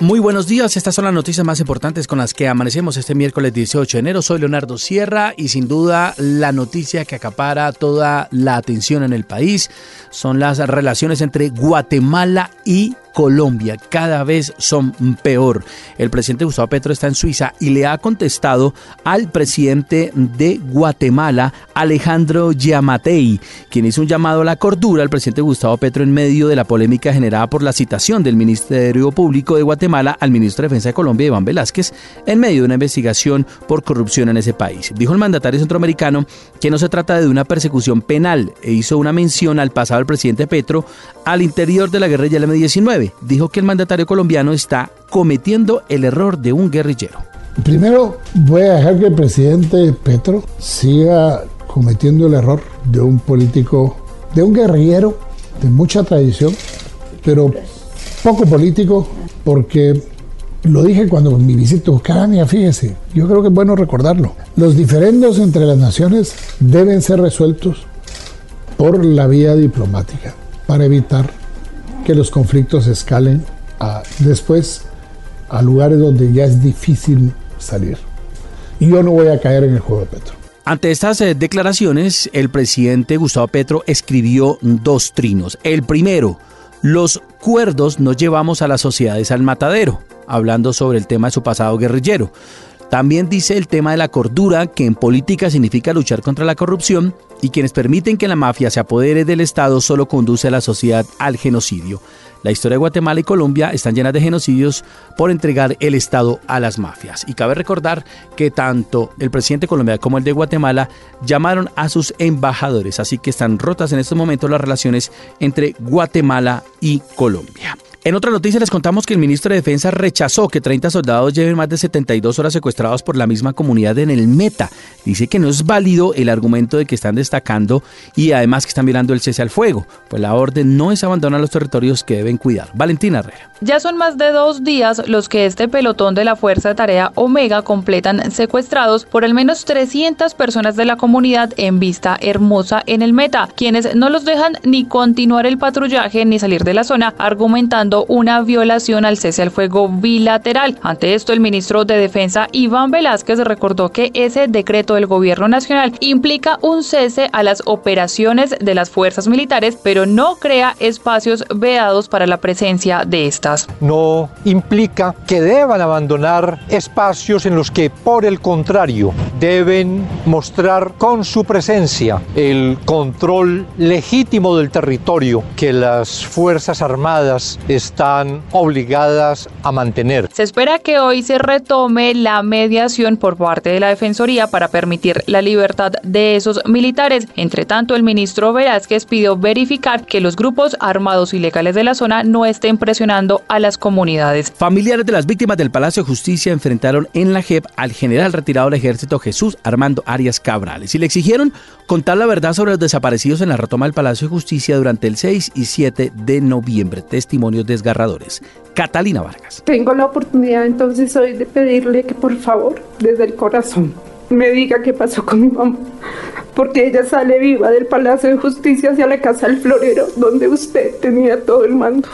Muy buenos días, estas son las noticias más importantes con las que amanecemos este miércoles 18 de enero. Soy Leonardo Sierra y sin duda la noticia que acapara toda la atención en el país son las relaciones entre Guatemala y Colombia cada vez son peor. El presidente Gustavo Petro está en Suiza y le ha contestado al presidente de Guatemala, Alejandro Yamatei, quien hizo un llamado a la cordura al presidente Gustavo Petro en medio de la polémica generada por la citación del Ministerio Público de Guatemala al ministro de Defensa de Colombia, Iván Velázquez, en medio de una investigación por corrupción en ese país. Dijo el mandatario centroamericano que no se trata de una persecución penal e hizo una mención al pasado del presidente Petro al interior de la guerrilla del M-19 dijo que el mandatario colombiano está cometiendo el error de un guerrillero. Primero voy a dejar que el presidente Petro siga cometiendo el error de un político, de un guerrillero de mucha tradición, pero poco político, porque lo dije cuando mi visita a fíjese, yo creo que es bueno recordarlo. Los diferendos entre las naciones deben ser resueltos por la vía diplomática para evitar que los conflictos escalen a, después a lugares donde ya es difícil salir. Y yo no voy a caer en el juego de Petro. Ante estas eh, declaraciones, el presidente Gustavo Petro escribió dos trinos. El primero, los cuerdos nos llevamos a las sociedades al matadero, hablando sobre el tema de su pasado guerrillero. También dice el tema de la cordura, que en política significa luchar contra la corrupción, y quienes permiten que la mafia se apodere del Estado solo conduce a la sociedad al genocidio. La historia de Guatemala y Colombia están llenas de genocidios por entregar el Estado a las mafias. Y cabe recordar que tanto el presidente de Colombia como el de Guatemala llamaron a sus embajadores, así que están rotas en estos momentos las relaciones entre Guatemala y Colombia. En otra noticia les contamos que el ministro de Defensa rechazó que 30 soldados lleven más de 72 horas secuestrados por la misma comunidad en el Meta. Dice que no es válido el argumento de que están destacando y además que están mirando el cese al fuego, pues la orden no es abandonar los territorios que deben cuidar. Valentina Herrera. Ya son más de dos días los que este pelotón de la Fuerza de Tarea Omega completan secuestrados por al menos 300 personas de la comunidad en Vista Hermosa en el Meta, quienes no los dejan ni continuar el patrullaje ni salir de la zona, argumentando una violación al cese al fuego bilateral. Ante esto, el ministro de Defensa Iván Velázquez recordó que ese decreto del gobierno nacional implica un cese a las operaciones de las fuerzas militares, pero no crea espacios vedados para la presencia de estas. No implica que deban abandonar espacios en los que, por el contrario, deben mostrar con su presencia el control legítimo del territorio que las Fuerzas Armadas están obligadas a mantener. Se espera que hoy se retome la mediación por parte de la Defensoría para permitir la libertad de esos militares. Entre tanto, el ministro Velázquez pidió verificar que los grupos armados ilegales de la zona no estén presionando a las comunidades. Familiares de las víctimas del Palacio de Justicia enfrentaron en la JEP al general retirado del ejército Jesús Armando Arias Cabrales y le exigieron contar la verdad sobre los desaparecidos en la retoma del Palacio de Justicia durante el 6 y 7 de noviembre. Testimonios desgarradores. Catalina Vargas. Tengo la oportunidad entonces hoy de pedirle que por favor, desde el corazón, me diga qué pasó con mi mamá. Porque ella sale viva del Palacio de Justicia hacia la Casa del Florero, donde usted tenía todo el mando.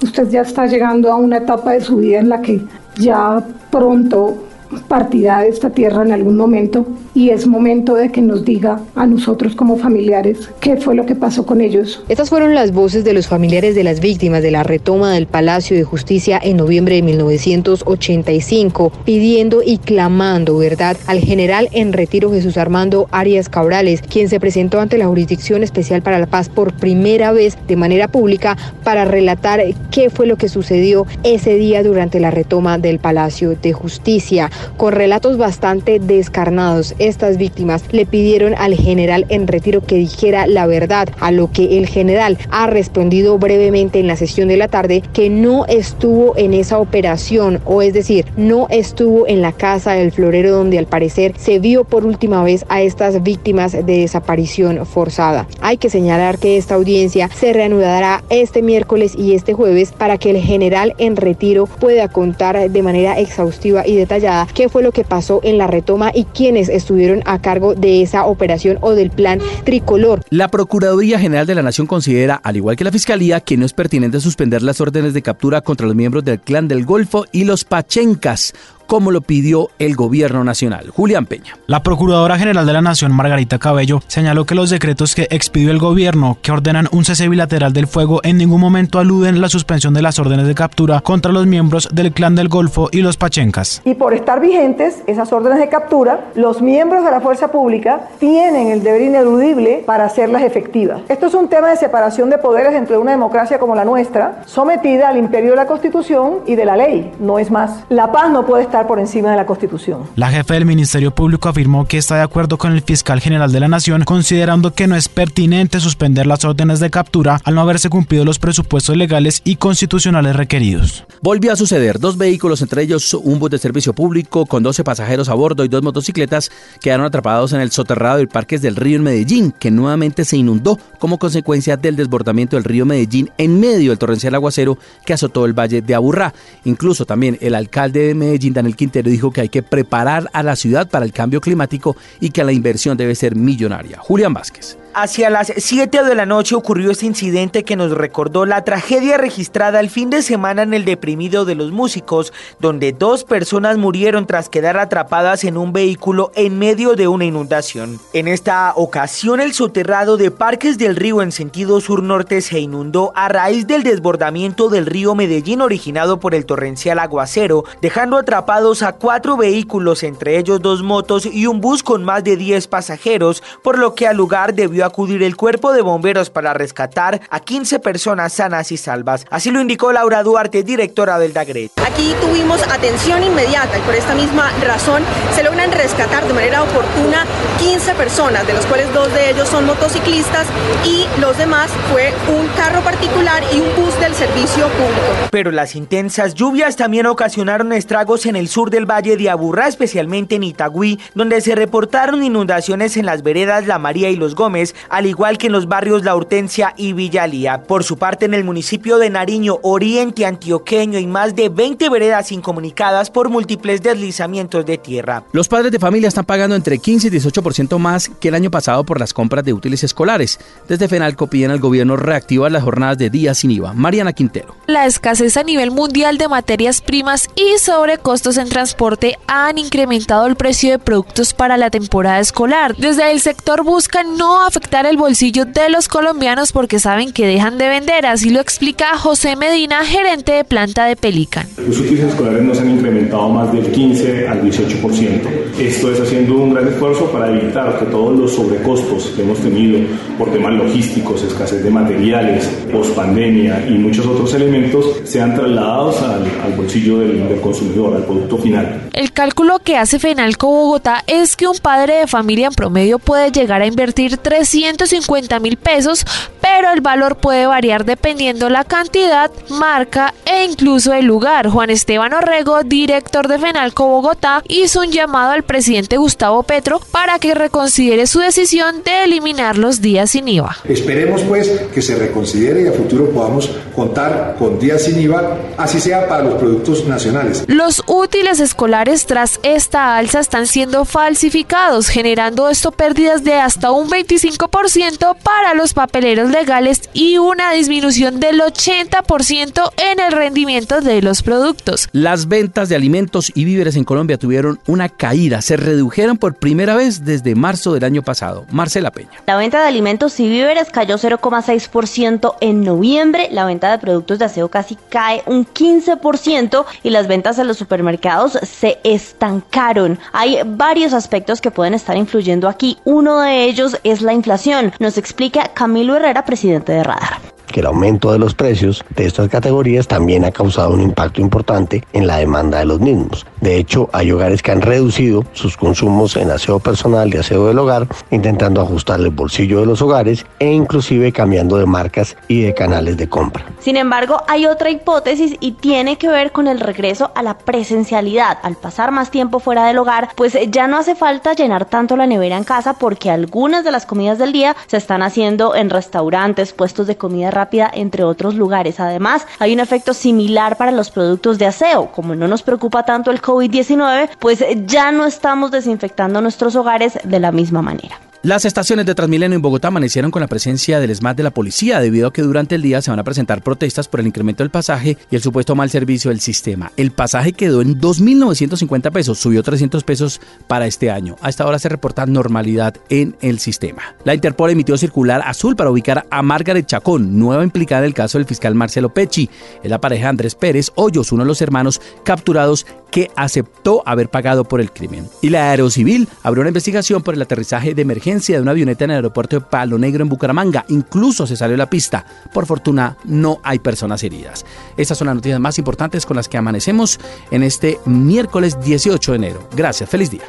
Usted ya está llegando a una etapa de su vida en la que ya pronto partirá de esta tierra en algún momento y es momento de que nos diga a nosotros como familiares qué fue lo que pasó con ellos. Estas fueron las voces de los familiares de las víctimas de la retoma del Palacio de Justicia en noviembre de 1985, pidiendo y clamando verdad al general en retiro Jesús Armando Arias Cabrales, quien se presentó ante la Jurisdicción Especial para la Paz por primera vez de manera pública para relatar qué fue lo que sucedió ese día durante la retoma del Palacio de Justicia. Con relatos bastante descarnados, estas víctimas le pidieron al general en retiro que dijera la verdad, a lo que el general ha respondido brevemente en la sesión de la tarde que no estuvo en esa operación, o es decir, no estuvo en la casa del florero donde al parecer se vio por última vez a estas víctimas de desaparición forzada. Hay que señalar que esta audiencia se reanudará este miércoles y este jueves para que el general en retiro pueda contar de manera exhaustiva y detallada qué fue lo que pasó en la retoma y quiénes estuvieron a cargo de esa operación o del plan tricolor. La Procuraduría General de la Nación considera, al igual que la Fiscalía, que no es pertinente suspender las órdenes de captura contra los miembros del Clan del Golfo y los Pachencas como lo pidió el gobierno nacional. Julián Peña. La Procuradora General de la Nación, Margarita Cabello, señaló que los decretos que expidió el gobierno que ordenan un cese bilateral del fuego en ningún momento aluden la suspensión de las órdenes de captura contra los miembros del Clan del Golfo y los Pachencas. Y por estar vigentes esas órdenes de captura, los miembros de la fuerza pública tienen el deber ineludible para hacerlas efectivas. Esto es un tema de separación de poderes dentro de una democracia como la nuestra, sometida al imperio de la Constitución y de la ley, no es más. La paz no puede estar por encima de la Constitución. La jefe del Ministerio Público afirmó que está de acuerdo con el fiscal general de la Nación, considerando que no es pertinente suspender las órdenes de captura al no haberse cumplido los presupuestos legales y constitucionales requeridos. Volvió a suceder. Dos vehículos, entre ellos un bus de servicio público con 12 pasajeros a bordo y dos motocicletas, quedaron atrapados en el soterrado del Parques del Río en Medellín, que nuevamente se inundó como consecuencia del desbordamiento del río Medellín en medio del torrencial aguacero que azotó el valle de Aburrá. Incluso también el alcalde de Medellín, Daniel Quintero, dijo que hay que preparar a la ciudad para el cambio climático y que la inversión debe ser millonaria. Julián Vázquez. Hacia las 7 de la noche ocurrió este incidente que nos recordó la tragedia registrada el fin de semana en el deprimido de los músicos, donde dos personas murieron tras quedar atrapadas en un vehículo en medio de una inundación. En esta ocasión el soterrado de Parques del Río en sentido sur-norte se inundó a raíz del desbordamiento del río Medellín originado por el torrencial aguacero, dejando atrapados a cuatro vehículos, entre ellos dos motos y un bus con más de 10 pasajeros, por lo que al lugar debió acudir el cuerpo de bomberos para rescatar a 15 personas sanas y salvas. Así lo indicó Laura Duarte, directora del DAGRET. Aquí tuvimos atención inmediata y por esta misma razón se logran rescatar de manera oportuna 15 personas, de los cuales dos de ellos son motociclistas y los demás fue un carro particular y un bus del servicio público. Pero las intensas lluvias también ocasionaron estragos en el sur del valle de Aburrá, especialmente en Itagüí, donde se reportaron inundaciones en las veredas La María y Los Gómez, al igual que en los barrios La Hortensia y Villalía. Por su parte, en el municipio de Nariño, Oriente Antioqueño, y más de 20 veredas incomunicadas por múltiples deslizamientos de tierra. Los padres de familia están pagando entre 15 y 18% más que el año pasado por las compras de útiles escolares. Desde FENALCO piden al gobierno reactivar las jornadas de día sin IVA. Mariana Quintero. La escasez a nivel mundial de materias primas y sobrecostos en transporte han incrementado el precio de productos para la temporada escolar. Desde el sector buscan no afectar el bolsillo de los colombianos porque saben que dejan de vender. Así lo explica José Medina, gerente de planta de Pelican. Los útiles escolares no se han incrementado más del 15 al 18%. Esto es haciendo un gran esfuerzo para evitar que todos los sobrecostos que hemos tenido por temas logísticos, escasez de materiales, pospandemia y muchos otros elementos sean trasladados al, al bolsillo del, del consumidor, al producto final. El cálculo que hace Fenalco Bogotá es que un padre de familia en promedio puede llegar a invertir 350 mil pesos, pero el valor puede variar dependiendo la cantidad, marca e incluso el lugar. Juan Esteban Orrego, director de Fenalco Bogotá, hizo un llamado al presidente Gustavo Petro para que reconsidere su decisión de eliminar los días sin IVA. Esperemos pues que se reconsidere y a futuro podamos contar con días sin IVA, así sea para los productos nacionales. Los útiles escolares tras esta alza están siendo falsificados, generando esto pérdidas de hasta un 25% para los papeleros legales y una disminución del 80% en el rendimiento de los productos. Las ventas de alimentos y víveres en Colombia tuvieron una caída, se redujeron por primera vez desde marzo del año pasado. Marcela Peña. La venta de alimentos y víveres cayó 0,6% en noviembre, la venta de productos de aseo casi cae un 15% y las ventas en los supermercados se estancaron. Hay varios aspectos que pueden estar influyendo aquí. Uno de ellos es la inflación. Nos explica Camilo Herrera, presidente de Radar que el aumento de los precios de estas categorías también ha causado un impacto importante en la demanda de los mismos. De hecho, hay hogares que han reducido sus consumos en aseo personal y aseo del hogar, intentando ajustar el bolsillo de los hogares e inclusive cambiando de marcas y de canales de compra. Sin embargo, hay otra hipótesis y tiene que ver con el regreso a la presencialidad. Al pasar más tiempo fuera del hogar, pues ya no hace falta llenar tanto la nevera en casa porque algunas de las comidas del día se están haciendo en restaurantes, puestos de comida rápida entre otros lugares. Además, hay un efecto similar para los productos de aseo. Como no nos preocupa tanto el COVID-19, pues ya no estamos desinfectando nuestros hogares de la misma manera. Las estaciones de Transmilenio en Bogotá amanecieron con la presencia del SMAT de la policía debido a que durante el día se van a presentar protestas por el incremento del pasaje y el supuesto mal servicio del sistema. El pasaje quedó en 2.950 pesos, subió 300 pesos para este año. A esta hora se reporta normalidad en el sistema. La Interpol emitió circular azul para ubicar a Margaret Chacón, nueva implicada en el caso del fiscal Marcelo Pecci. Es la pareja Andrés Pérez Hoyos, uno de los hermanos capturados que aceptó haber pagado por el crimen. Y la Aerocivil abrió una investigación por el aterrizaje de emergencia de una avioneta en el aeropuerto de Palo Negro en Bucaramanga. Incluso se salió la pista. Por fortuna, no hay personas heridas. Estas son las noticias más importantes con las que amanecemos en este miércoles 18 de enero. Gracias, feliz día.